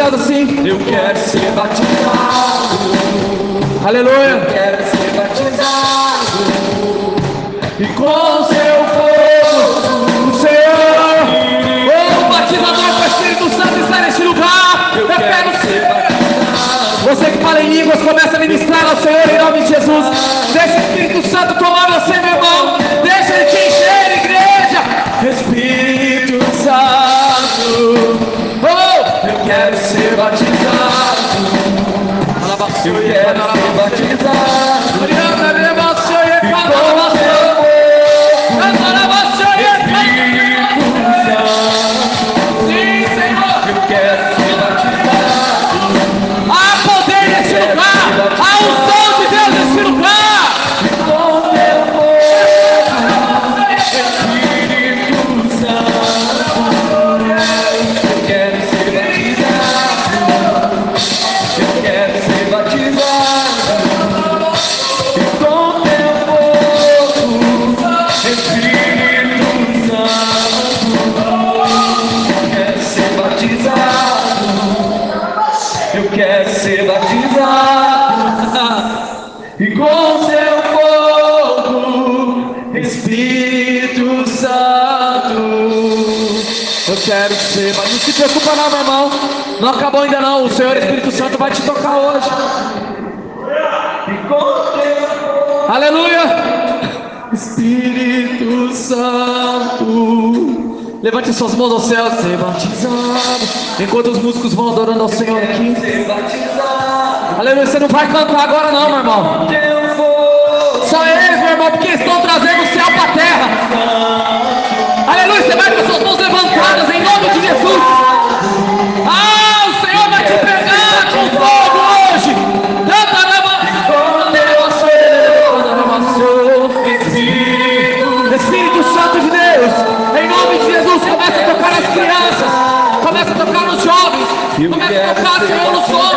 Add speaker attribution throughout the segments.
Speaker 1: Assim, Eu quero ser batizado. Aleluia. Eu quero ser batizado. E com o seu fogo, o Senhor. O batizador com o Espírito Santo está neste lugar. Eu, Eu quero, quero ser batizado. Você que fala em línguas, começa a ministrar ao Senhor em nome de Jesus. Deixa o Espírito Santo tomar você, meu irmão. Deixa ele te encher, igreja. Espírito Santo quero ser batizado. Eu quero ser batizado. Eu quero é batizado. culpa não, meu irmão. Não acabou ainda não. O Senhor Espírito Santo vai te tocar hoje. Aleluia! Espírito Santo. Levante suas mãos ao céu, ser batizado. Enquanto os músicos vão adorando ao Senhor aqui.
Speaker 2: Aleluia, você não vai cantar agora não, meu irmão. Só eles, meu irmão, porque estão trazendo o céu para a terra. Aleluia, você vai com suas mãos levantadas em nome de Jesus. Ah, o Senhor vai te pegar com fogo hoje. Canta, Espírito Santo de Deus, em nome de Jesus, começa a tocar as crianças, começa a tocar nos jovens, começa a tocar, Senhor, nos homens,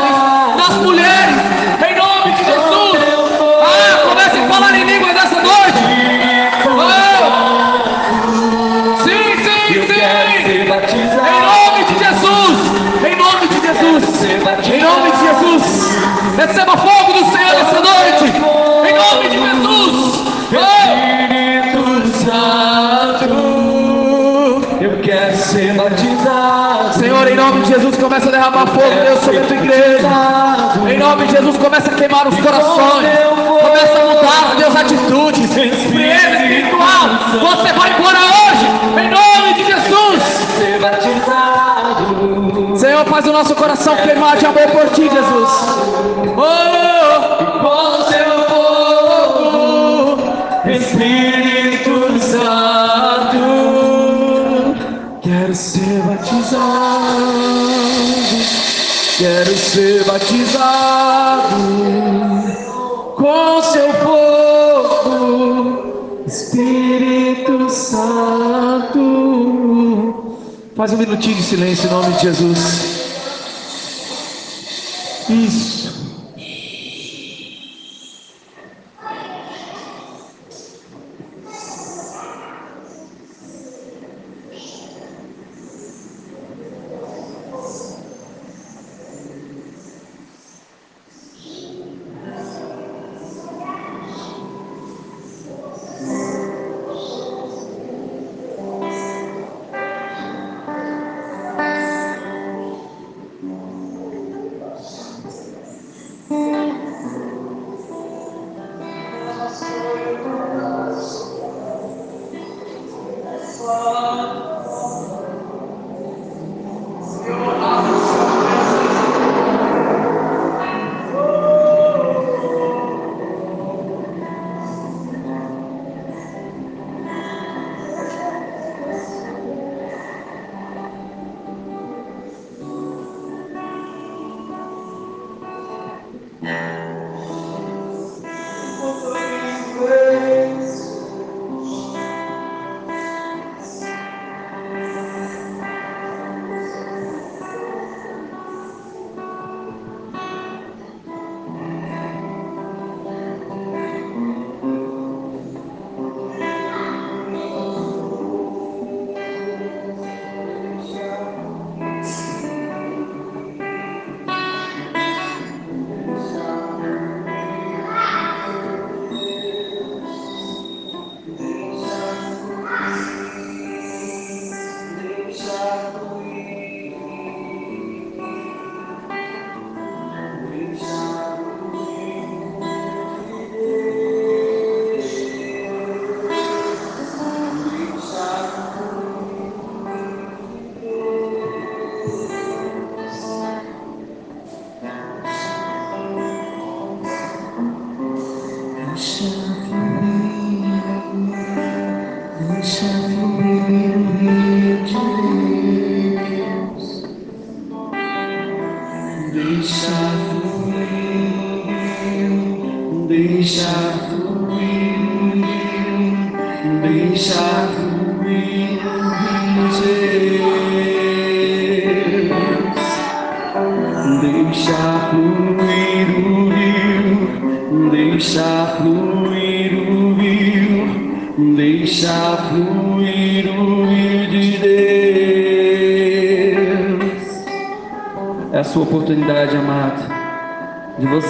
Speaker 2: Jesus, começa a derramar fogo, Deus, sobre a tua igreja. Em nome de Jesus, começa a queimar os corações. Começa a mudar, Deus, atitudes. Você vai embora hoje. Em nome de Jesus. Senhor, faz o nosso coração queimar de amor por ti, Jesus. Oh, Quero ser batizado. Quero ser batizado com seu fogo, Espírito Santo. Faz um minutinho de silêncio em nome de Jesus. Isso.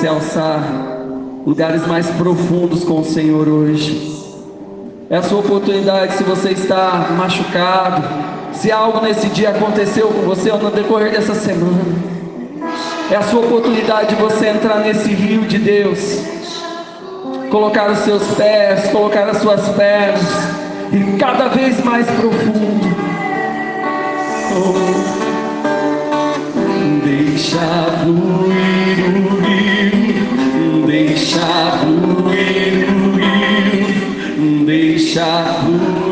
Speaker 1: Você alçar lugares mais profundos com o Senhor hoje. É a sua oportunidade se você está machucado, se algo nesse dia aconteceu com você ou no decorrer dessa semana. É a sua oportunidade de você entrar nesse rio de Deus, colocar os seus pés, colocar as suas pernas, e cada vez mais profundo. Oh, deixa fluir o deixar fluir, deixar fluir.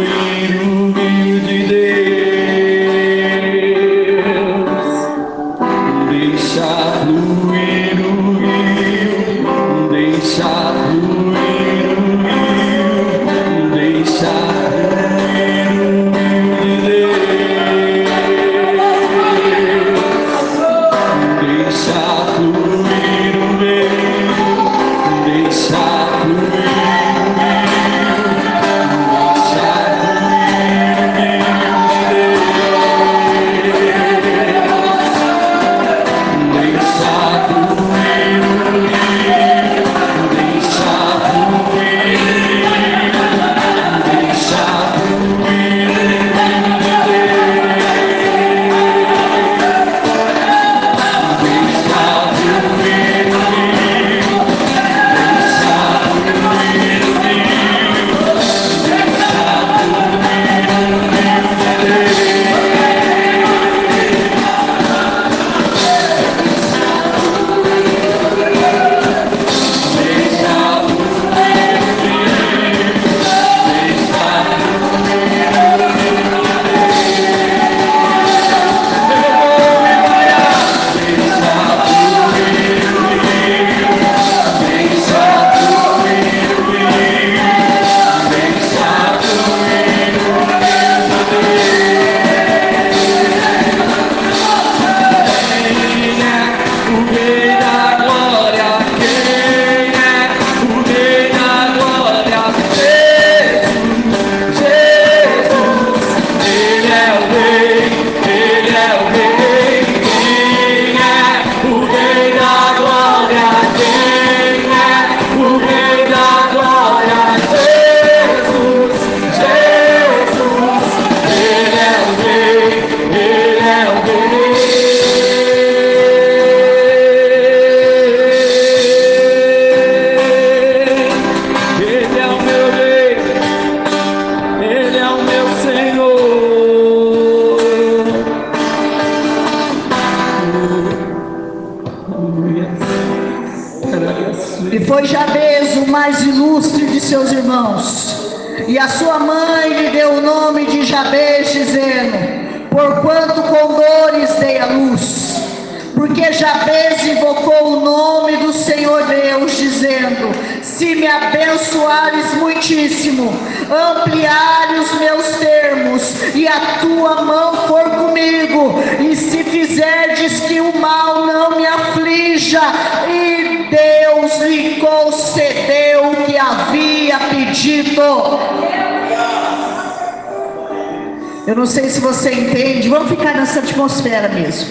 Speaker 3: Atmosfera mesmo.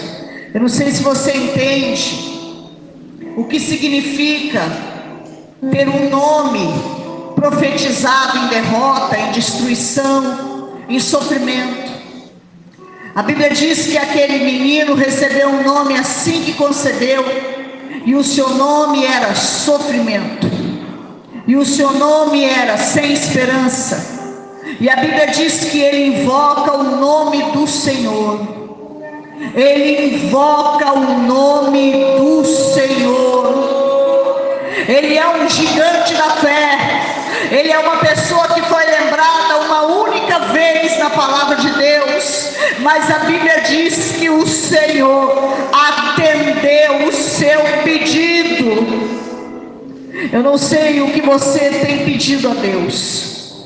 Speaker 3: Eu não sei se você entende o que significa ter um nome profetizado em derrota, em destruição, em sofrimento. A Bíblia diz que aquele menino recebeu um nome assim que concebeu, e o seu nome era sofrimento, e o seu nome era sem esperança. E a Bíblia diz que ele invoca o nome do Senhor. Ele invoca o nome do Senhor. Ele é um gigante da fé. Ele é uma pessoa que foi lembrada uma única vez na palavra de Deus. Mas a Bíblia diz que o Senhor atendeu o seu pedido. Eu não sei o que você tem pedido a Deus,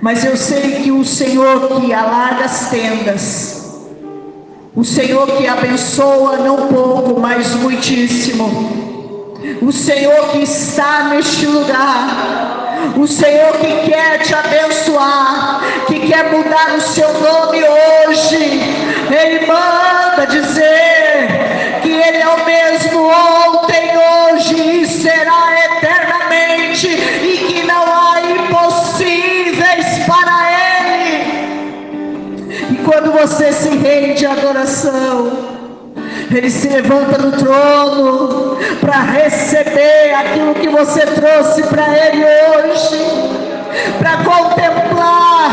Speaker 3: mas eu sei que o Senhor que alarga as tendas, o Senhor que abençoa não pouco, mas muitíssimo. O Senhor que está neste lugar. O Senhor que quer te abençoar, que quer mudar o seu nome hoje. Ele manda dizer que Ele é o mesmo ontem, quando você se rende à adoração, Ele se levanta do trono para receber aquilo que você trouxe para Ele hoje, para contemplar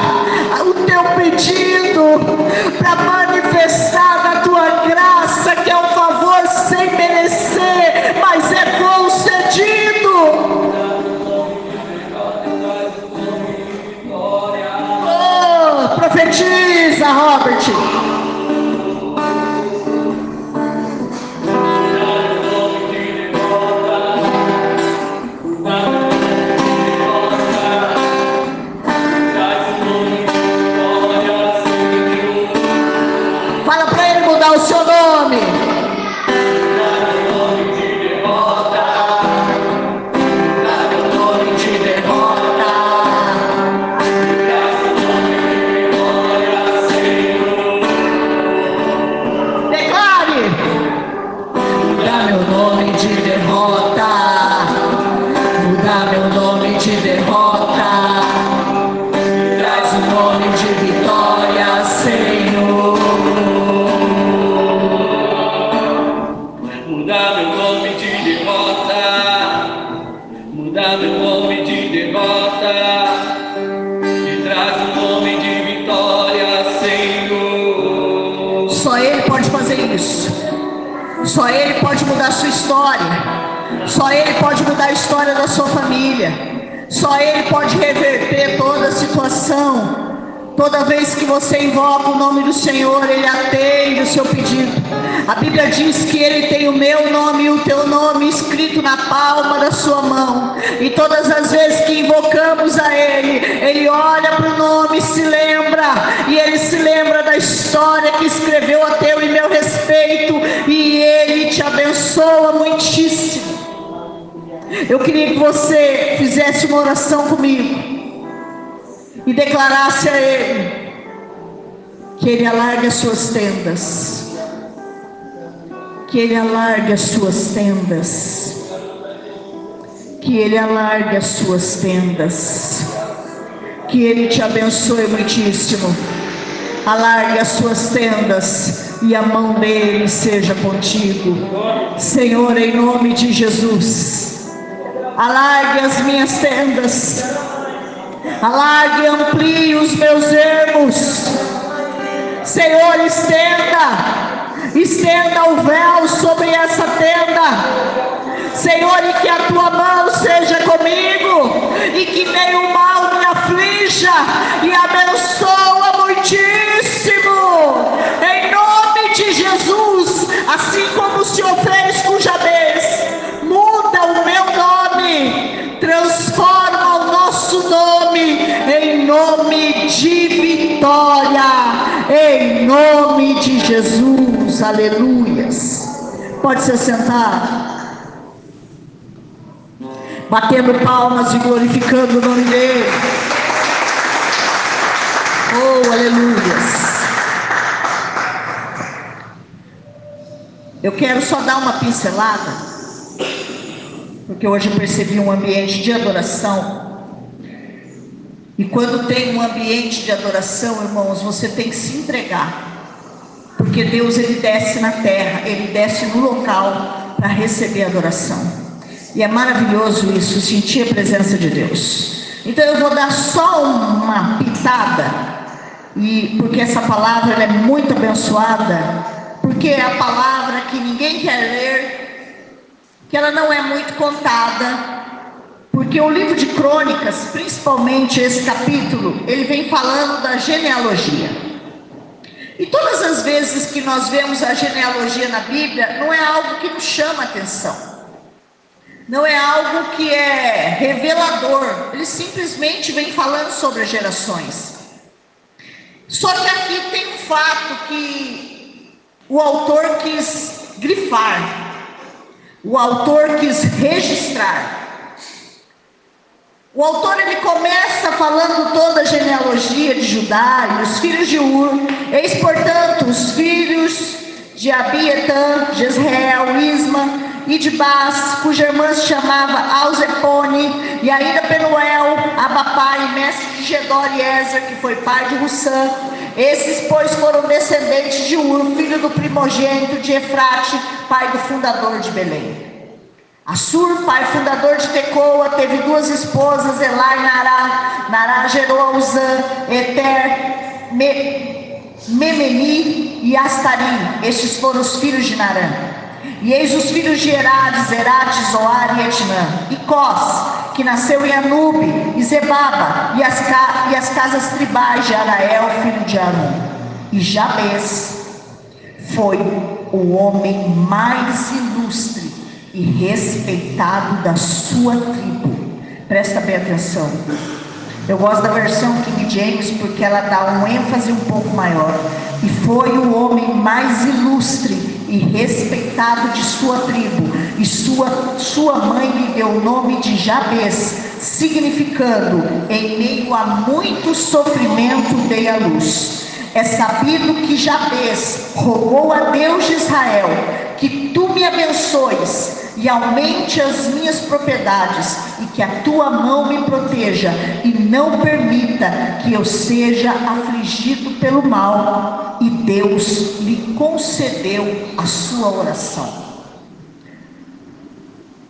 Speaker 3: o teu pedido, para manifestar da tua graça, que é um favor sem merecer, mas é muitíssimo. Eu queria que você fizesse uma oração comigo e declarasse a Ele que Ele alargue as suas tendas, que Ele alargue as suas tendas, que Ele alargue as suas tendas, que Ele te abençoe muitíssimo, alargue as suas tendas e a mão dele seja contigo, Senhor, em nome de Jesus, alargue as minhas tendas. Alargue e amplie os meus ermos. Senhor, estenda, estenda o véu sobre essa tenda. Senhor, e que a tua mão seja comigo, e que nenhum mal me aflija, e abençoa assim como o Senhor fez com Jabez, muda o meu nome, transforma o nosso nome em nome de vitória, em nome de Jesus, aleluias. Pode se sentar, batendo palmas e glorificando o nome dele. Oh, aleluias. Eu quero só dar uma pincelada, porque hoje eu percebi um ambiente de adoração. E quando tem um ambiente de adoração, irmãos, você tem que se entregar. Porque Deus ele desce na terra, ele desce no local para receber adoração. E é maravilhoso isso, sentir a presença de Deus. Então eu vou dar só uma pitada, e porque essa palavra é muito abençoada, porque é a palavra que ninguém quer ler, que ela não é muito contada, porque o livro de crônicas, principalmente esse capítulo, ele vem falando da genealogia. E todas as vezes que nós vemos a genealogia na Bíblia, não é algo que nos chama atenção. Não é algo que é revelador. Ele simplesmente vem falando sobre as gerações. Só que aqui tem um fato que o autor quis grifar. O autor quis registrar. O autor ele começa falando toda a genealogia de Judá e os filhos de Ur. Eis, portanto, os filhos de Abietã, Jezreel, Isma e de Bas, cuja irmã se chamava Alzepone, e ainda Penuel, Abapai, mestre de Gedor e Ezer, que foi pai de Russã. Esses, pois, foram descendentes de Ur, filho do primogênito de Efrate, pai do fundador de Belém. Assur, pai fundador de Tecoa, teve duas esposas, Elá e Nará. Nará gerou a Uzã, Eter, Me, Memeni e Astarim. Estes foram os filhos de Narã. E eis os filhos de Herades, Zerate, Zoar e Etnã. E Cós, que nasceu em Anube, e Zebaba, e as, ca, e as casas tribais de Arael, filho de Arum. E Jabez foi o homem mais ilustre e respeitado da sua tribo. Presta bem atenção. Eu gosto da versão King James porque ela dá um ênfase um pouco maior. E foi o homem mais ilustre e respeitado de sua tribo. E sua, sua mãe lhe deu o nome de Jabez, significando: em meio a muito sofrimento dei a luz. É sabido que Jabez rogou a Deus de Israel que tu me abençoes e aumente as minhas propriedades e que a tua mão me proteja e não permita que eu seja afligido pelo mal. Deus lhe concedeu a sua oração.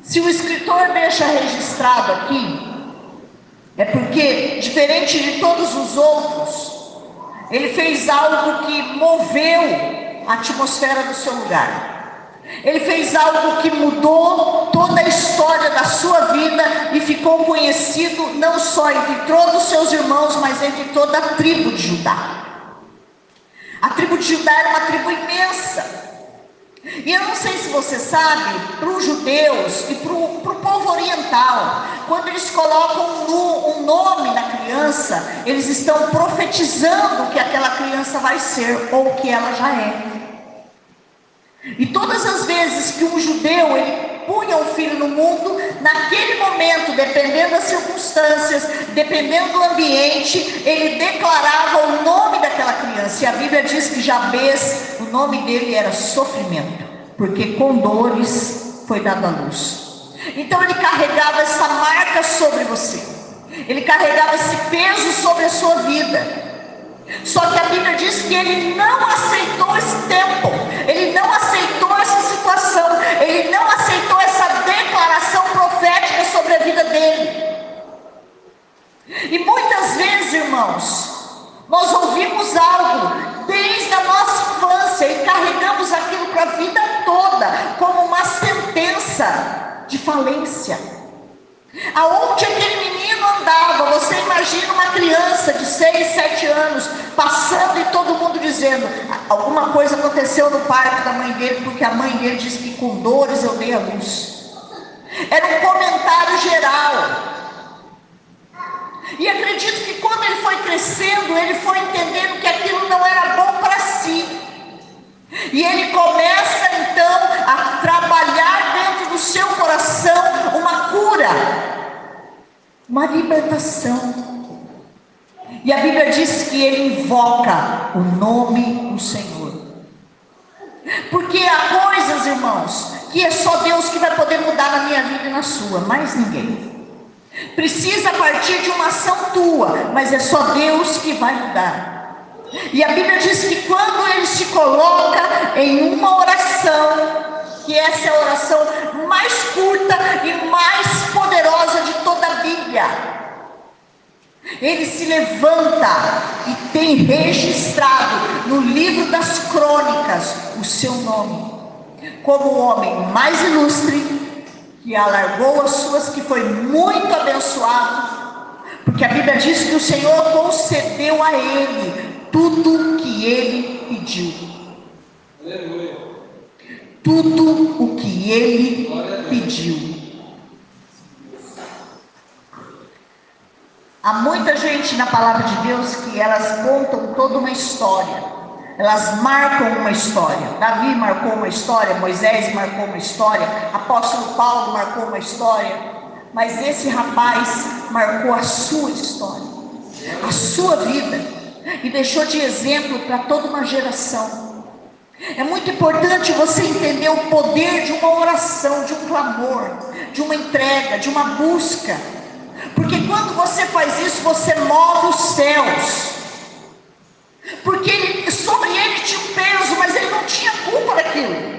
Speaker 3: Se o escritor deixa registrado aqui, é porque, diferente de todos os outros, ele fez algo que moveu a atmosfera do seu lugar. Ele fez algo que mudou toda a história da sua vida e ficou conhecido não só entre todos os seus irmãos, mas entre toda a tribo de Judá. A tribo de Judá era uma tribo imensa. E eu não sei se você sabe, para os judeus e para o povo oriental, quando eles colocam um, um nome na criança, eles estão profetizando que aquela criança vai ser ou que ela já é. E todas as vezes que um judeu ele punha um filho no mundo, naquele momento, dependendo das circunstâncias, dependendo do ambiente, ele declarava o nome daquela criança. E a Bíblia diz que Jabez, o nome dele era sofrimento, porque com dores foi dado a luz. Então ele carregava essa marca sobre você. Ele carregava esse peso sobre a sua vida. Só que a Bíblia diz que ele não aceitou esse tempo, ele não aceitou essa situação, ele não aceitou essa declaração profética sobre a vida dele. E muitas vezes, irmãos, nós ouvimos algo desde a nossa infância e carregamos aquilo para a vida toda como uma sentença de falência. Aonde aquele menino andava, você imagina uma criança de 6, 7 anos passando e todo mundo dizendo: alguma coisa aconteceu no parto da mãe dele, porque a mãe dele disse que com dores eu dei a luz. Era um comentário geral. E acredito que quando ele foi crescendo, ele foi entendendo que aquilo não era bom para si. E ele começa então a trabalhar dentro do seu coração uma cura, uma libertação. E a Bíblia diz que ele invoca o nome do Senhor. Porque há coisas, irmãos, que é só Deus que vai poder mudar na minha vida e na sua, mais ninguém. Precisa partir de uma ação tua, mas é só Deus que vai mudar. E a Bíblia diz que quando ele se coloca em uma oração, que essa é a oração mais curta e mais poderosa de toda a Bíblia, ele se levanta e tem registrado no livro das crônicas o seu nome, como o homem mais ilustre, que alargou as suas, que foi muito abençoado, porque a Bíblia diz que o Senhor concedeu a ele tudo que ele pediu. Tudo o que ele pediu. Há muita gente na palavra de Deus que elas contam toda uma história. Elas marcam uma história. Davi marcou uma história, Moisés marcou uma história, apóstolo Paulo marcou uma história. Mas esse rapaz marcou a sua história, a sua vida e deixou de exemplo para toda uma geração. É muito importante você entender o poder de uma oração, de um clamor, de uma entrega, de uma busca. Porque quando você faz isso, você move os céus. Porque ele, sobre ele tinha um peso, mas ele não tinha culpa daquilo.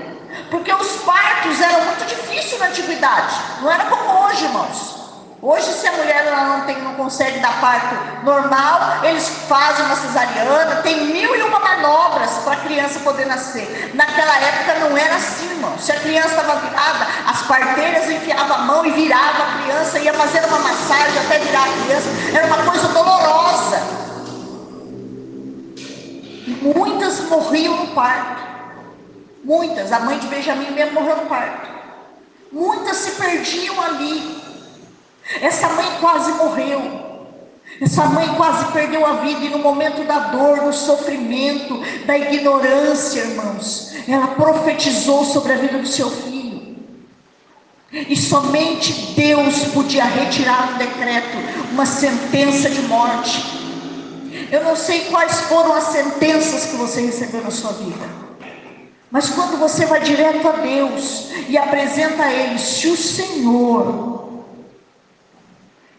Speaker 3: Porque os partos eram muito difíceis na antiguidade. Não era como hoje, irmãos. Hoje, se a mulher não, tem, não consegue dar parto normal, eles fazem uma cesariana, tem mil e uma manobras para a criança poder nascer. Naquela época não era assim, irmão. Se a criança estava virada, as parteiras enfiavam a mão e virava a criança, ia fazer uma massagem até virar a criança. Era uma coisa dolorosa. Muitas no parto. Muitas, a mãe de Benjamim mesmo morreu no parto. Muitas se perdiam ali. Essa mãe quase morreu. Essa mãe quase perdeu a vida e no momento da dor, do sofrimento, da ignorância, irmãos, ela profetizou sobre a vida do seu filho. E somente Deus podia retirar um decreto, uma sentença de morte. Eu não sei quais foram as sentenças que você recebeu na sua vida. Mas quando você vai direto a Deus e apresenta a Ele, se o Senhor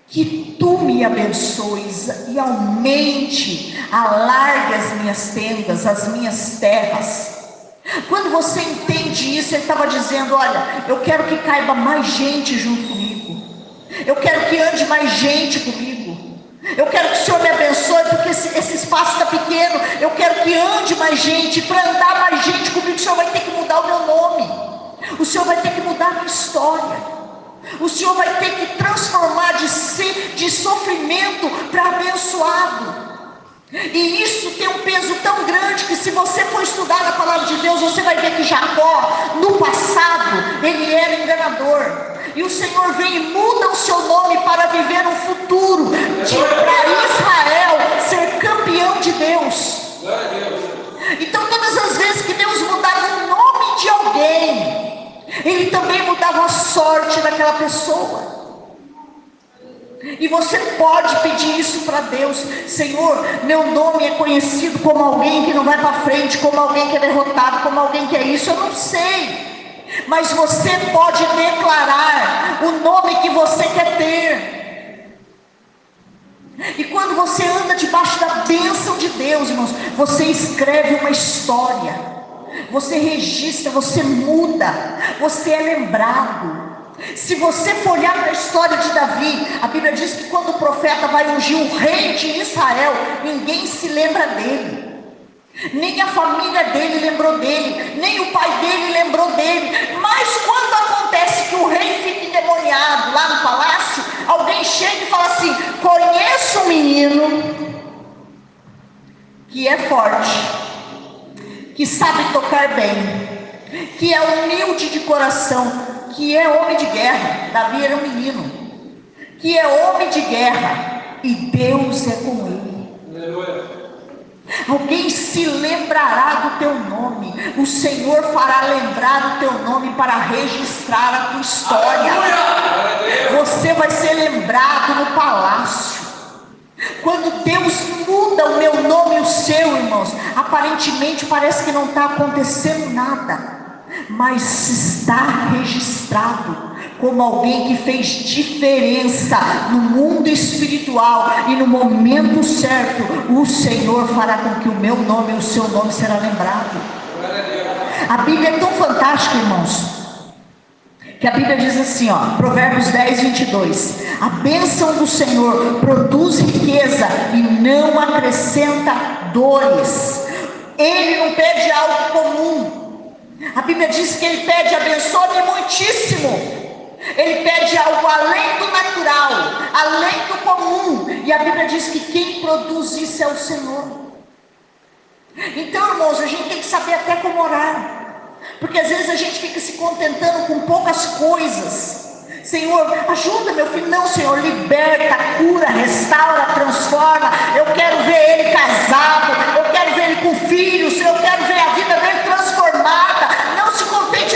Speaker 3: que tu me abençoes e aumente, alargue as minhas tendas, as minhas terras. Quando você entende isso, ele estava dizendo: Olha, eu quero que caiba mais gente junto comigo, eu quero que ande mais gente comigo, eu quero que o Senhor me abençoe, porque esse, esse espaço está pequeno, eu quero que ande mais gente, para andar mais gente comigo, o Senhor vai ter que mudar o meu nome, o Senhor vai ter que mudar a minha história. O Senhor vai ter que transformar de ser de sofrimento para abençoado. E isso tem um peso tão grande que se você for estudar a palavra de Deus, você vai ver que Jacó, no passado, ele era enganador. E o Senhor vem e muda o seu nome para viver um futuro para Israel ser campeão de Deus. Então todas as vezes que Deus mudava o nome de alguém, ele também mudava a sorte daquela pessoa. E você pode pedir isso para Deus, Senhor. Meu nome é conhecido como alguém que não vai para frente, como alguém que é derrotado, como alguém que é isso. Eu não sei, mas você pode declarar o nome que você quer ter. E quando você anda debaixo da bênção de Deus, irmãos, você escreve uma história você registra, você muda, você é lembrado. Se você for olhar para a história de Davi, a Bíblia diz que quando o profeta vai ungir o rei de Israel, ninguém se lembra dele. Nem a família dele lembrou dele, nem o pai dele lembrou dele. Mas quando acontece que o rei fica endemoniado lá no palácio, alguém chega e fala assim: Conheço um menino que é forte, que sabe tocar bem, que é humilde de coração, que é homem de guerra. Davi era um menino, que é homem de guerra, e Deus é com ele. Alguém se lembrará do teu nome, o Senhor fará lembrar o teu nome para registrar a tua história. Você vai ser lembrado no palácio. Quando Deus muda o meu nome e o seu, irmãos, aparentemente parece que não está acontecendo nada, mas está registrado como alguém que fez diferença no mundo espiritual e no momento certo, o Senhor fará com que o meu nome e o seu nome será lembrado. A Bíblia é tão fantástica, irmãos, que a Bíblia diz assim, ó, Provérbios 10, 22. A bênção do Senhor produz riqueza e não acrescenta dores. Ele não pede algo comum. A Bíblia diz que ele pede abençoe muitíssimo. Ele pede algo além do natural, além do comum. E a Bíblia diz que quem produz isso é o Senhor. Então, irmãos, a gente tem que saber até como orar. Porque às vezes a gente fica se contentando com poucas coisas. Senhor, ajuda meu filho. Não, Senhor, liberta, cura, restaura, transforma. Eu quero ver ele casado. Eu quero ver ele com filhos. Eu quero ver a vida dele transformada. Não se contente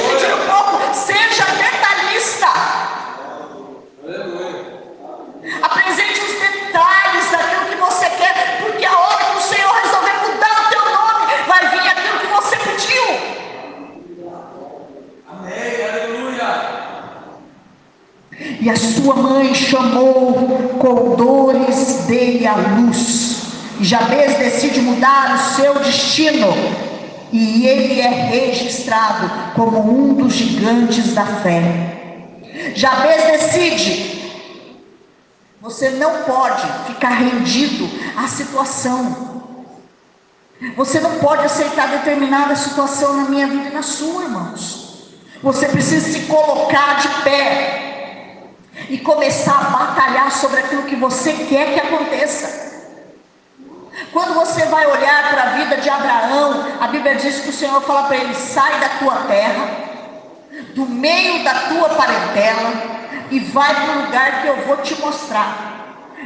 Speaker 3: E a sua mãe chamou com dores dele a luz. E Jabez decide mudar o seu destino. E ele é registrado como um dos gigantes da fé. Jabez decide: você não pode ficar rendido à situação. Você não pode aceitar determinada situação na minha vida e na sua, irmãos. Você precisa se colocar de pé e começar a batalhar sobre aquilo que você quer que aconteça. Quando você vai olhar para a vida de Abraão, a Bíblia diz que o Senhor fala para ele: sai da tua terra, do meio da tua parentela, e vai para o lugar que eu vou te mostrar.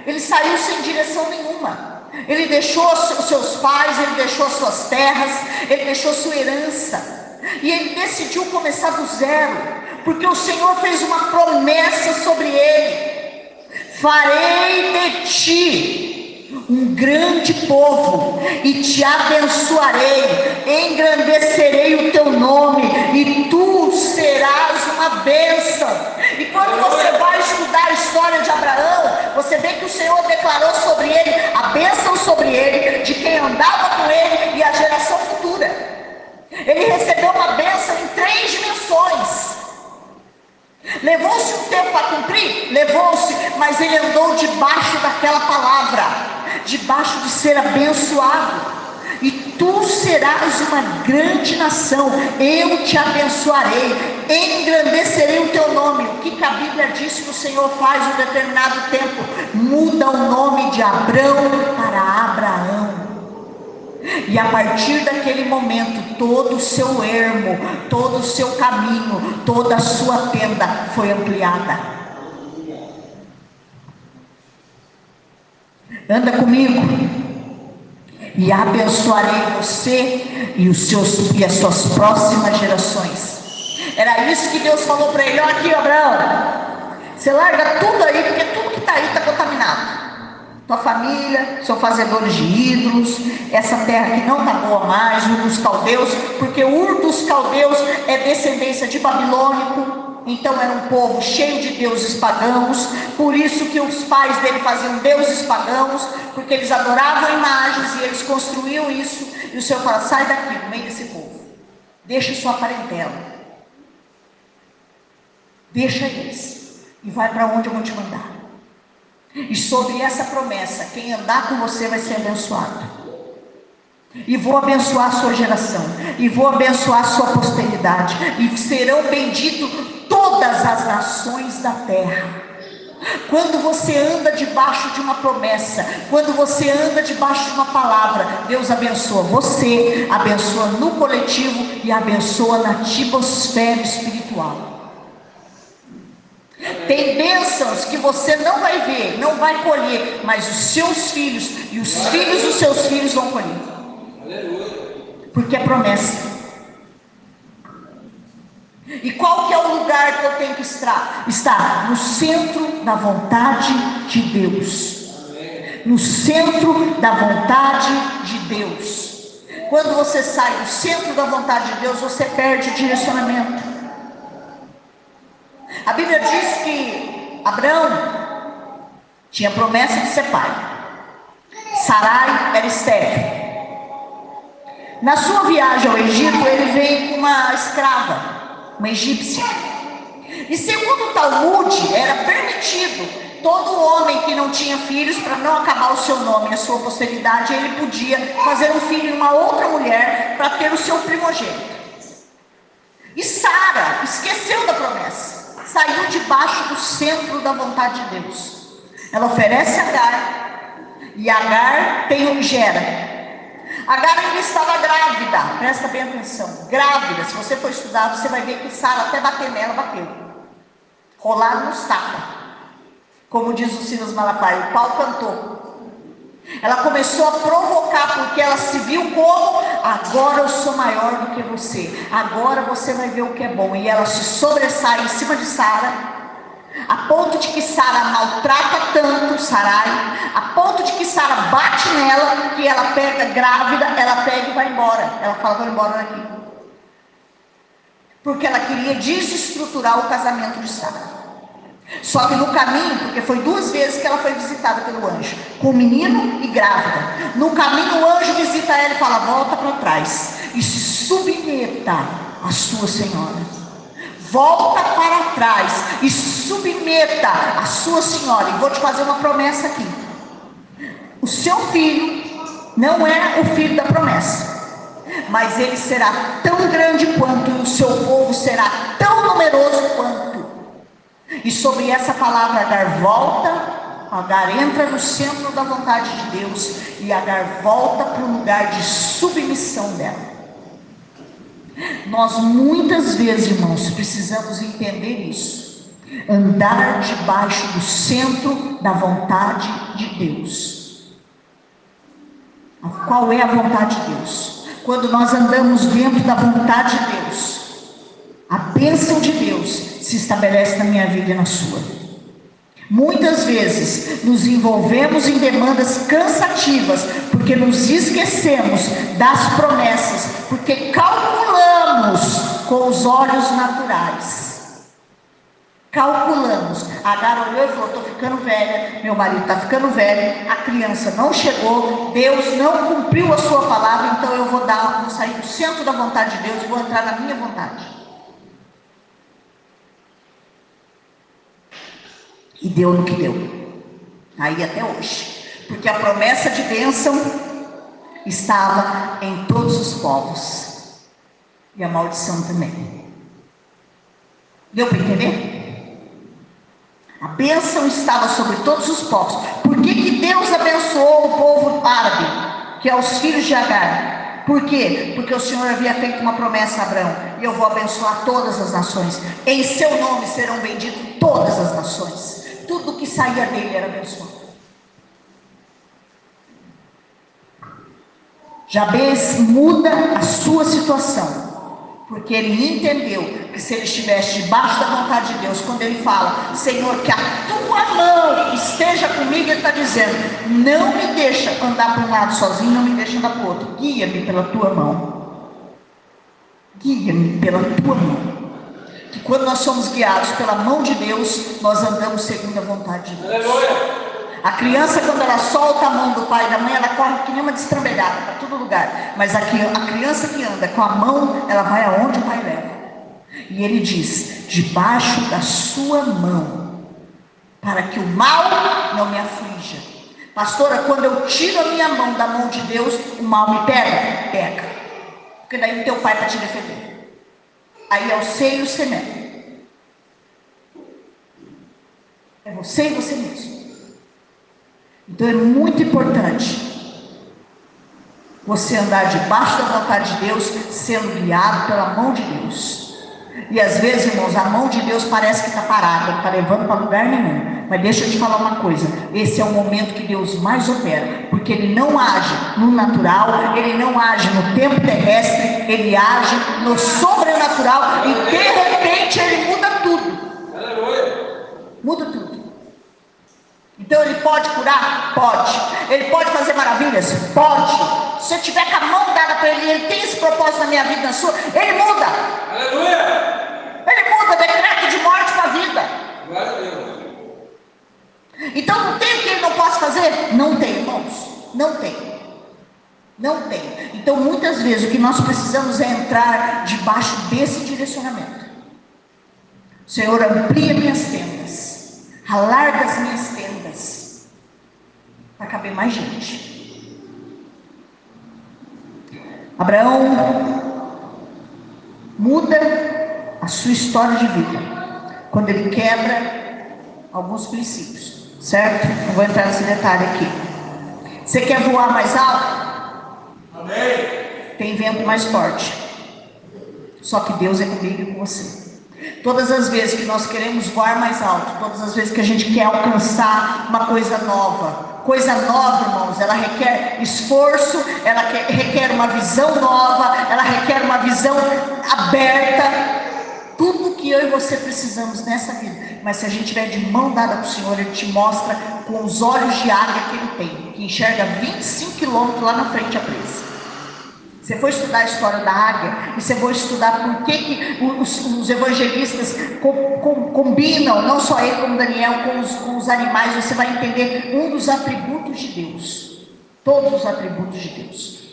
Speaker 3: Ele saiu sem direção nenhuma. Ele deixou os seus pais, ele deixou suas terras, ele deixou sua herança. E ele decidiu começar do zero, porque o Senhor fez uma promessa sobre ele: farei de ti um grande povo e te abençoarei, engrandecerei o teu nome e tu serás uma bênção. E quando você vai estudar a história de Abraão, você vê que o Senhor declarou sobre ele a bênção sobre ele, de quem andava com ele e a geração futura. Ele recebeu uma bênção em três dimensões. Levou-se um tempo para cumprir? Levou-se, mas ele andou debaixo daquela palavra, debaixo de ser abençoado. E tu serás uma grande nação, eu te abençoarei, engrandecerei o teu nome. O que, que a Bíblia diz que o Senhor faz em um determinado tempo? Muda o nome de Abrão para Abraão. E a partir daquele momento, todo o seu ermo, todo o seu caminho, toda a sua tenda foi ampliada. Anda comigo. E abençoarei você e os seus e as suas próximas gerações. Era isso que Deus falou para ele: olha aqui, Abraão. Você larga tudo aí, porque tudo que está aí está contaminado tua família são fazedores de ídolos, essa terra que não está boa mais, Ur dos caldeus, porque Ur dos caldeus é descendência de babilônico, então era um povo cheio de deuses pagãos, por isso que os pais dele faziam deuses pagãos, porque eles adoravam imagens e eles construíam isso, e o Senhor fala, sai daqui, no meio desse povo, deixa sua parentela, deixa eles, e vai para onde eu vou te mandar. E sobre essa promessa, quem andar com você vai ser abençoado. E vou abençoar a sua geração, e vou abençoar a sua posteridade, e serão benditos todas as nações da terra. Quando você anda debaixo de uma promessa, quando você anda debaixo de uma palavra, Deus abençoa você, abençoa no coletivo e abençoa na atmosfera espiritual. Tem bênçãos que você não vai ver, não vai colher, mas os seus filhos e os filhos dos seus filhos vão colher. Porque é promessa. E qual que é o lugar que eu tenho que estar? Estar no centro da vontade de Deus. No centro da vontade de Deus. Quando você sai do centro da vontade de Deus, você perde o direcionamento. A Bíblia diz que Abraão tinha promessa de ser pai. Sarai era estéril. Na sua viagem ao Egito, ele vem com uma escrava, uma egípcia. E segundo o Talmud, era permitido todo homem que não tinha filhos, para não acabar o seu nome a sua posteridade, ele podia fazer um filho em uma outra mulher para ter o seu primogênito. E Sara esqueceu da promessa saiu debaixo do centro da vontade de Deus. Ela oferece Agar, e Agar tem um gera. Agar ainda estava grávida, presta bem atenção, grávida. Se você for estudar, você vai ver que Sara até bater nela, bateu. Rolaram nos tapas. Como diz o Silas Malapai, o pau cantou. Ela começou a provocar, porque ela se viu como: agora eu sou maior do que você, agora você vai ver o que é bom. E ela se sobressai em cima de Sara, a ponto de que Sara maltrata tanto Sarai, a ponto de que Sara bate nela, que ela pega grávida, ela pega e vai embora. Ela fala: vou embora daqui. Porque ela queria desestruturar o casamento de Sara. Só que no caminho, porque foi duas vezes que ela foi visitada pelo anjo, com o menino e grávida. No caminho, o anjo visita ela e fala: volta para trás e se submeta à sua senhora. Volta para trás e submeta à sua senhora. E vou te fazer uma promessa aqui: o seu filho não é o filho da promessa mas ele será tão grande quanto, e o seu povo será tão numeroso quanto. E sobre essa palavra dar volta Agar entra no centro da vontade de Deus e Agar volta para o lugar de submissão dela. Nós muitas vezes, irmãos, precisamos entender isso. Andar debaixo do centro da vontade de Deus. Qual é a vontade de Deus? Quando nós andamos dentro da vontade de Deus, a bênção de Deus se estabelece na minha vida e na sua. Muitas vezes nos envolvemos em demandas cansativas porque nos esquecemos das promessas, porque calculamos com os olhos naturais. Calculamos. A Agar olhou e falou: Estou ficando velha, meu marido está ficando velho, a criança não chegou, Deus não cumpriu a sua palavra, então eu vou dar, vou sair do centro da vontade de Deus e vou entrar na minha vontade. E deu no que deu. Aí até hoje. Porque a promessa de bênção estava em todos os povos. E a maldição também. Deu para entender? A bênção estava sobre todos os povos. Por que, que Deus abençoou o povo árabe, que é os filhos de Agar? Por quê? Porque o Senhor havia feito uma promessa a Abraão: e eu vou abençoar todas as nações. Em seu nome serão benditas todas as nações tudo que saía dele era abençoado. Jabez muda a sua situação, porque ele entendeu que se ele estivesse debaixo da vontade de Deus, quando ele fala, Senhor, que a tua mão esteja comigo, ele está dizendo, não me deixa andar para um lado sozinho, não me deixa andar para o outro, guia-me pela tua mão, guia-me pela tua mão que quando nós somos guiados pela mão de Deus, nós andamos segundo a vontade de Deus. Aleluia. A criança, quando ela solta a mão do pai e da mãe, ela corre que nem uma destrambelhada para todo lugar. Mas a, a criança que anda com a mão, ela vai aonde o pai leva. E ele diz: debaixo da sua mão, para que o mal não me aflija. Pastora, quando eu tiro a minha mão da mão de Deus, o mal me pega? Pega. Porque daí o teu pai está te defendendo. Aí é o ser e o semente. É você e você mesmo. Então é muito importante você andar debaixo da vontade de Deus, sendo guiado pela mão de Deus. E às vezes, irmãos, a mão de Deus parece que está parada, não está levando para lugar nenhum. Mas deixa eu te falar uma coisa: esse é o momento que Deus mais opera, porque Ele não age no natural, Ele não age no tempo terrestre, Ele age no sobrenatural e de repente Ele muda tudo. Muda tudo. Então ele pode curar? Pode. Ele pode fazer maravilhas? Pode. Se eu tiver com a mão dada para ele, ele tem esse propósito na minha vida, na sua, ele muda. Aleluia. Ele muda, decreto de morte para vida. Glória a Deus. Então não tem o que ele não possa fazer? Não tem, irmãos. Não tem. Não tem. Então muitas vezes o que nós precisamos é entrar debaixo desse direcionamento. Senhor, amplia minhas tendas, alarga as minhas tendas, para caber mais gente. Abraão muda a sua história de vida quando ele quebra alguns princípios certo? Não vou entrar nesse detalhe aqui. Você quer voar mais alto? Amém. Tem vento mais forte. Só que Deus é comigo e com você. Todas as vezes que nós queremos voar mais alto, todas as vezes que a gente quer alcançar uma coisa nova, coisa nova, irmãos, ela requer esforço, ela requer uma visão nova, ela requer uma visão aberta, tudo que eu e você precisamos nessa vida. Mas se a gente tiver de mão dada para o Senhor, Ele te mostra com os olhos de águia que Ele tem, que enxerga 25 quilômetros lá na frente a presa. Você foi estudar a história da águia e você foi estudar por que, que os, os evangelistas com, com, combinam, não só ele como Daniel, com os, com os animais, você vai entender um dos atributos de Deus. Todos os atributos de Deus.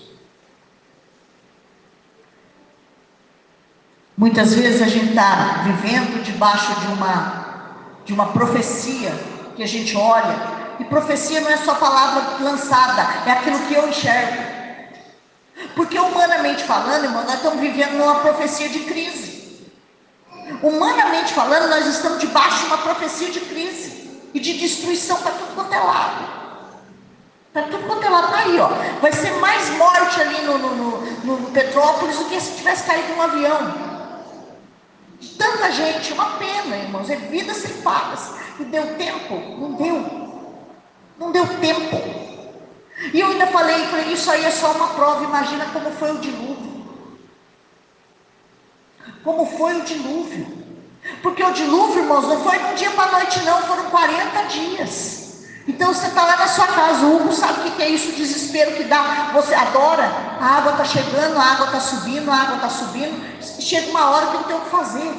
Speaker 3: Muitas vezes a gente está vivendo debaixo de uma, de uma profecia que a gente olha, e profecia não é só palavra lançada, é aquilo que eu enxergo. Porque humanamente falando, irmão, nós estamos vivendo numa profecia de crise. Humanamente falando, nós estamos debaixo de uma profecia de crise. e de destruição para tudo quanto é lado. Para tudo quanto é lado, tá aí, ó. Vai ser mais morte ali no, no, no, no Petrópolis do que se tivesse caído um avião. Tanta gente, uma pena, irmãos, é vidas cefadas. E deu tempo? Não deu. Não deu tempo. E eu ainda falei, falei, isso aí é só uma prova, imagina como foi o dilúvio. Como foi o dilúvio. Porque o dilúvio, irmãos, não foi de um dia para a noite, não, foram 40 dias. Então você está lá na sua casa, o Hugo sabe o que é isso, o desespero que dá. Você adora, a água está chegando, a água está subindo, a água está subindo. Chega uma hora que não tem o que fazer.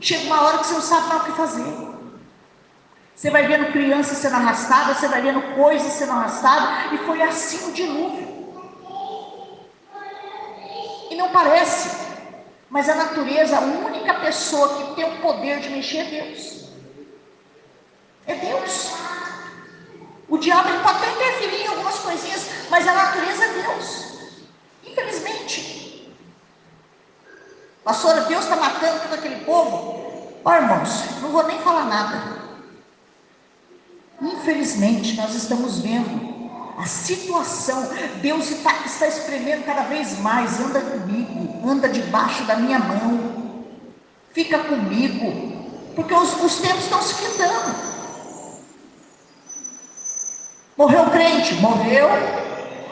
Speaker 3: Chega uma hora que você não sabe mais o que fazer. Você vai vendo crianças sendo arrastadas, você vai vendo coisas sendo arrastadas, e foi assim o dilúvio. E não parece, mas a natureza, a única pessoa que tem o poder de mexer é Deus. É Deus. O diabo ele pode até interferir em algumas coisinhas, mas a natureza é Deus. Infelizmente. Pastora, Deus está matando todo aquele povo. Ó irmãos, não vou nem falar nada. Infelizmente, nós estamos vendo a situação. Deus está, está espremendo cada vez mais. Anda comigo, anda debaixo da minha mão. Fica comigo. Porque os, os tempos estão se fitando. Morreu crente? Morreu.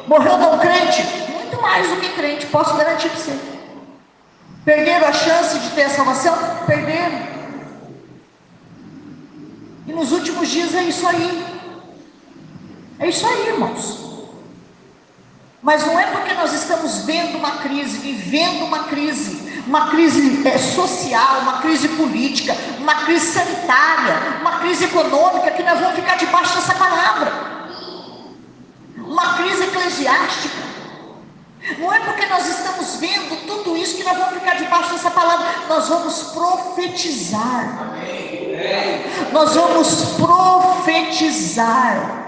Speaker 3: Morreu não crente? Muito mais do que crente, posso garantir para você. Perderam a chance de ter a salvação? Perderam. E nos últimos dias é isso aí. É isso aí, irmãos. Mas não é porque nós estamos vendo uma crise, vivendo uma crise, uma crise é, social, uma crise política, uma crise sanitária, uma crise econômica, que nós vamos ficar debaixo dessa palavra uma crise eclesiástica. Não é porque nós estamos vendo tudo isso que nós vamos ficar debaixo dessa palavra. Nós vamos profetizar. Nós vamos profetizar.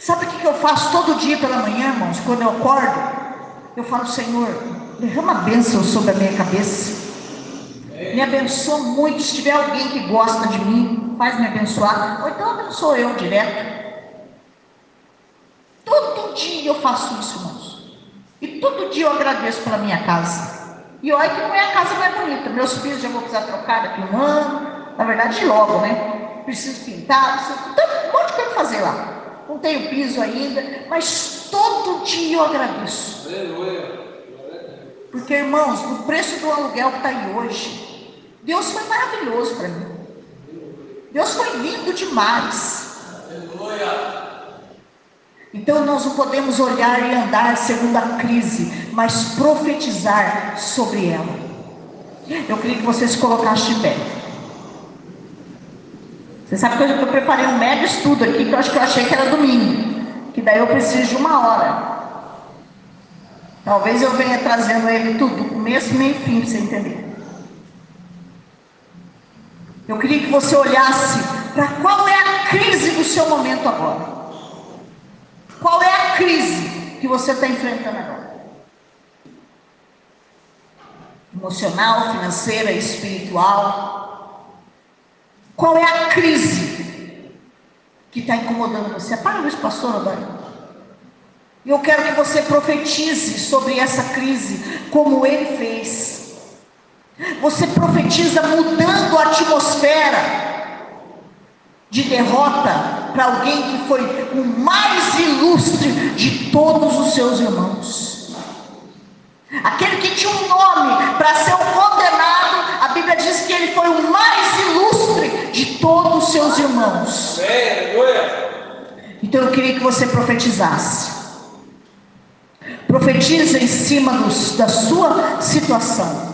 Speaker 3: Sabe o que eu faço todo dia pela manhã, irmãos? Quando eu acordo, eu falo, Senhor, derrama bênção sobre a minha cabeça. Me abençoa muito. Se tiver alguém que gosta de mim, faz me abençoar. Ou então abençoa eu direto. Dia eu faço isso, irmãos. E todo dia eu agradeço pela minha casa. E olha que não é casa mais bonita. Meus filhos já vou precisar trocar daqui um ano. Na verdade, logo, né? Preciso pintar, preciso. Tem um monte de coisa fazer lá. Não tenho piso ainda, mas todo dia eu agradeço. Porque, irmãos, o preço do aluguel que está aí hoje, Deus foi maravilhoso para mim. Deus foi lindo demais. Aleluia. Então nós não podemos olhar e andar segundo a crise, mas profetizar sobre ela. Eu queria que vocês colocassem de pé. Você sabe que eu, preparei um mega estudo aqui, que eu acho que eu achei que era domingo. Que daí eu preciso de uma hora. Talvez eu venha trazendo ele tudo, começo, meio fim, para você entender. Eu queria que você olhasse para qual é a crise do seu momento agora. Qual é a crise que você está enfrentando agora? Emocional, financeira, espiritual? Qual é a crise que está incomodando você? Para isso, pastor Adão. Eu quero que você profetize sobre essa crise, como ele fez. Você profetiza mudando a atmosfera de derrota para alguém que foi o mais ilustre de todos os seus irmãos. Aquele que tinha um nome para ser um condenado, a Bíblia diz que ele foi o mais ilustre de todos os seus irmãos. Então eu queria que você profetizasse. Profetiza em cima dos, da sua situação.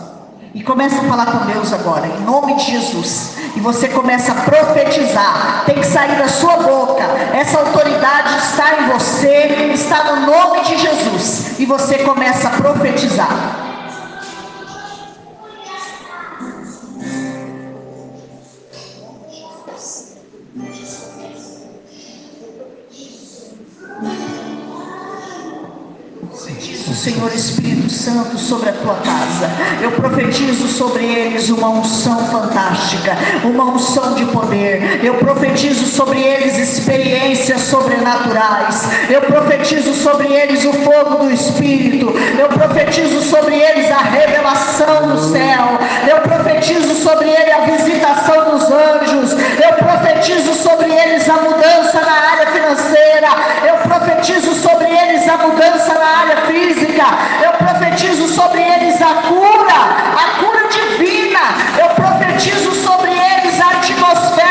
Speaker 3: E começa a falar com Deus agora, em nome de Jesus. E você começa a profetizar. Tem que sair da sua boca. Essa autoridade está em você, está no nome de Jesus. E você começa a profetizar. Senhor Espírito Santo sobre a tua casa. Eu profetizo sobre eles uma unção fantástica, uma unção de poder. Eu profetizo sobre eles experiências sobrenaturais. Eu profetizo sobre eles o fogo do Espírito. Eu profetizo sobre eles a revelação do céu. Eu profetizo sobre eles a visitação dos anjos. Eu profetizo sobre eles a mudança na área financeira. Eu profetizo sobre eles a mudança na área física física. Eu profetizo sobre eles a cura, a cura divina. Eu profetizo sobre eles a atmosfera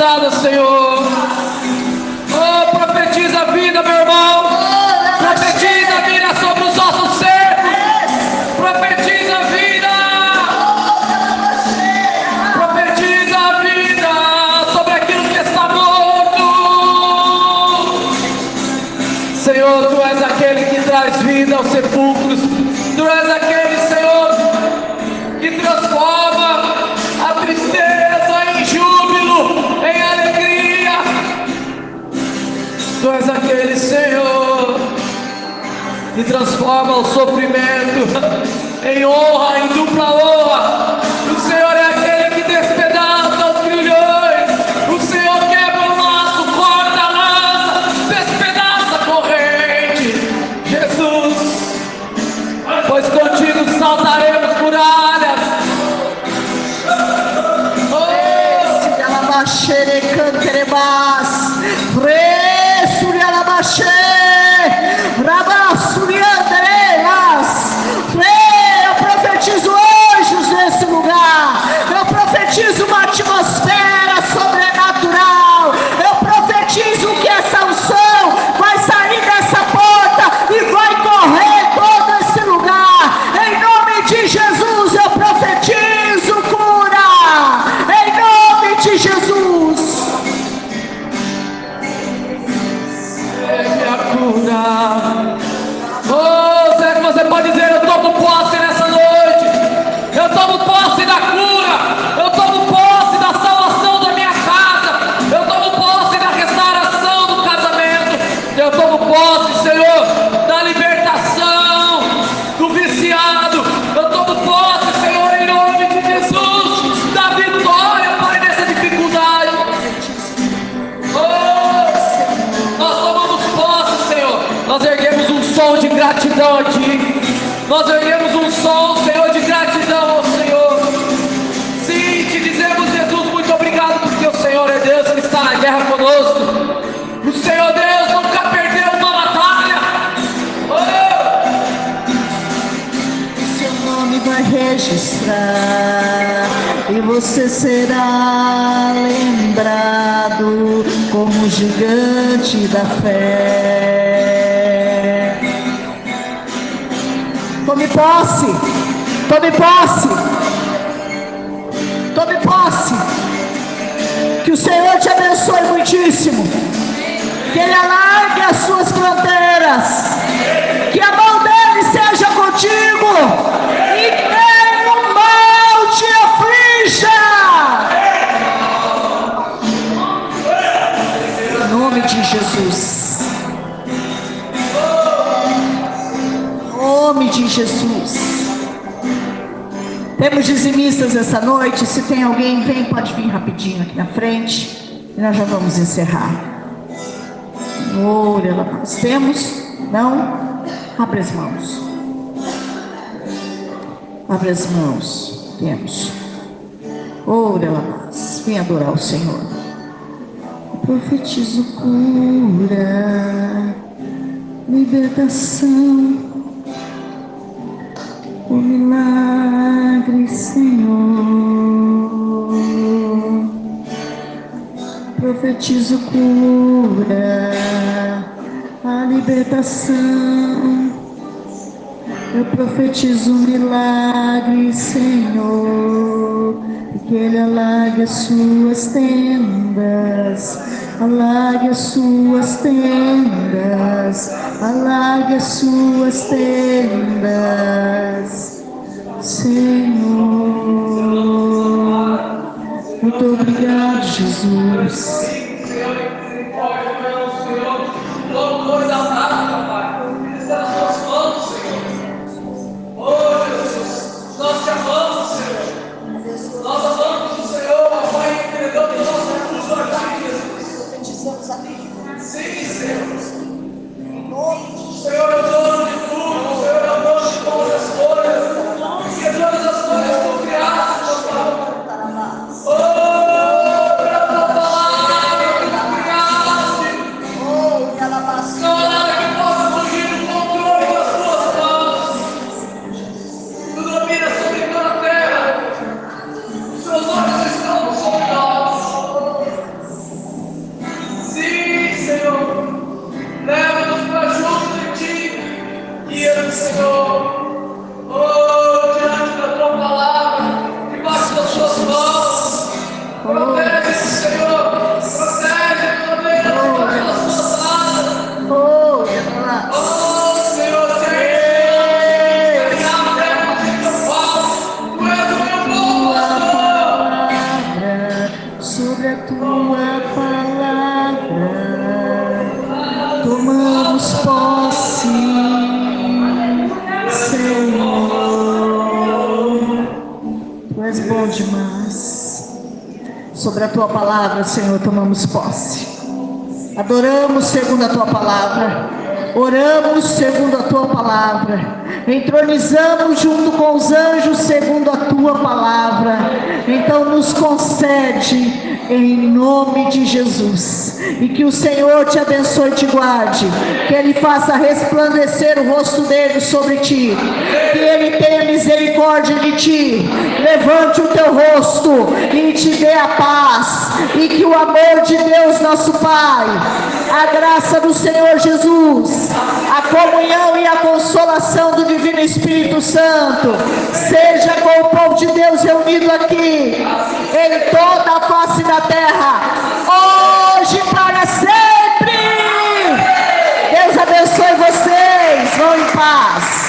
Speaker 2: levantada, Senhor. Oh, profetiza a vida, meu irmão. transforma o sofrimento em honra, em dupla honra.
Speaker 3: lugar.
Speaker 2: Oh, será que você pode dizer: Eu tomo posse nessa noite? Eu tomo posse da cura. Eu tomo posse da salvação da minha casa. Eu tomo posse da restauração do casamento. Eu tomo posse. Nós erguemos um som, Senhor, de gratidão ao Senhor. Sim, te dizemos, Jesus, muito obrigado, porque o Senhor é Deus, Ele está na guerra conosco. O Senhor Deus nunca perdeu uma batalha.
Speaker 3: Oh! Seu nome vai registrar e você será lembrado como gigante da fé. Tome posse, tome posse, tome posse. Que o Senhor te abençoe muitíssimo. Que Ele alargue as suas fronteiras. Que a mão dele seja contigo. E mal te aflija. Em nome de Jesus. Temos dizimistas essa noite. Se tem alguém, vem, pode vir rapidinho aqui na frente. E nós já vamos encerrar. Olha lá, nós temos? Não? Abre as mãos. Abre as mãos. Temos. Olha lá, vem adorar o Senhor. Profetizo cura, libertação, milagre, Senhor. Profetizo cura, a libertação. Eu profetizo um milagre, Senhor. Que Ele alargue as suas tendas, alargue as suas tendas, alargue as suas tendas, Senhor. Muito obrigado, Jesus. Entronizamos junto com os anjos segundo a tua palavra. Então nos concede em nome de Jesus. E que o Senhor te abençoe e te guarde. Que ele faça resplandecer o rosto dele sobre ti. Que ele tenha misericórdia de ti. Levante o teu rosto e te dê a paz. E que o amor de Deus, nosso Pai, a graça do Senhor Jesus, a comunhão e a consolação do Divino Espírito Santo seja com o povo de Deus reunido aqui, em toda a face da terra, hoje para sempre. Deus abençoe vocês. Vão em paz.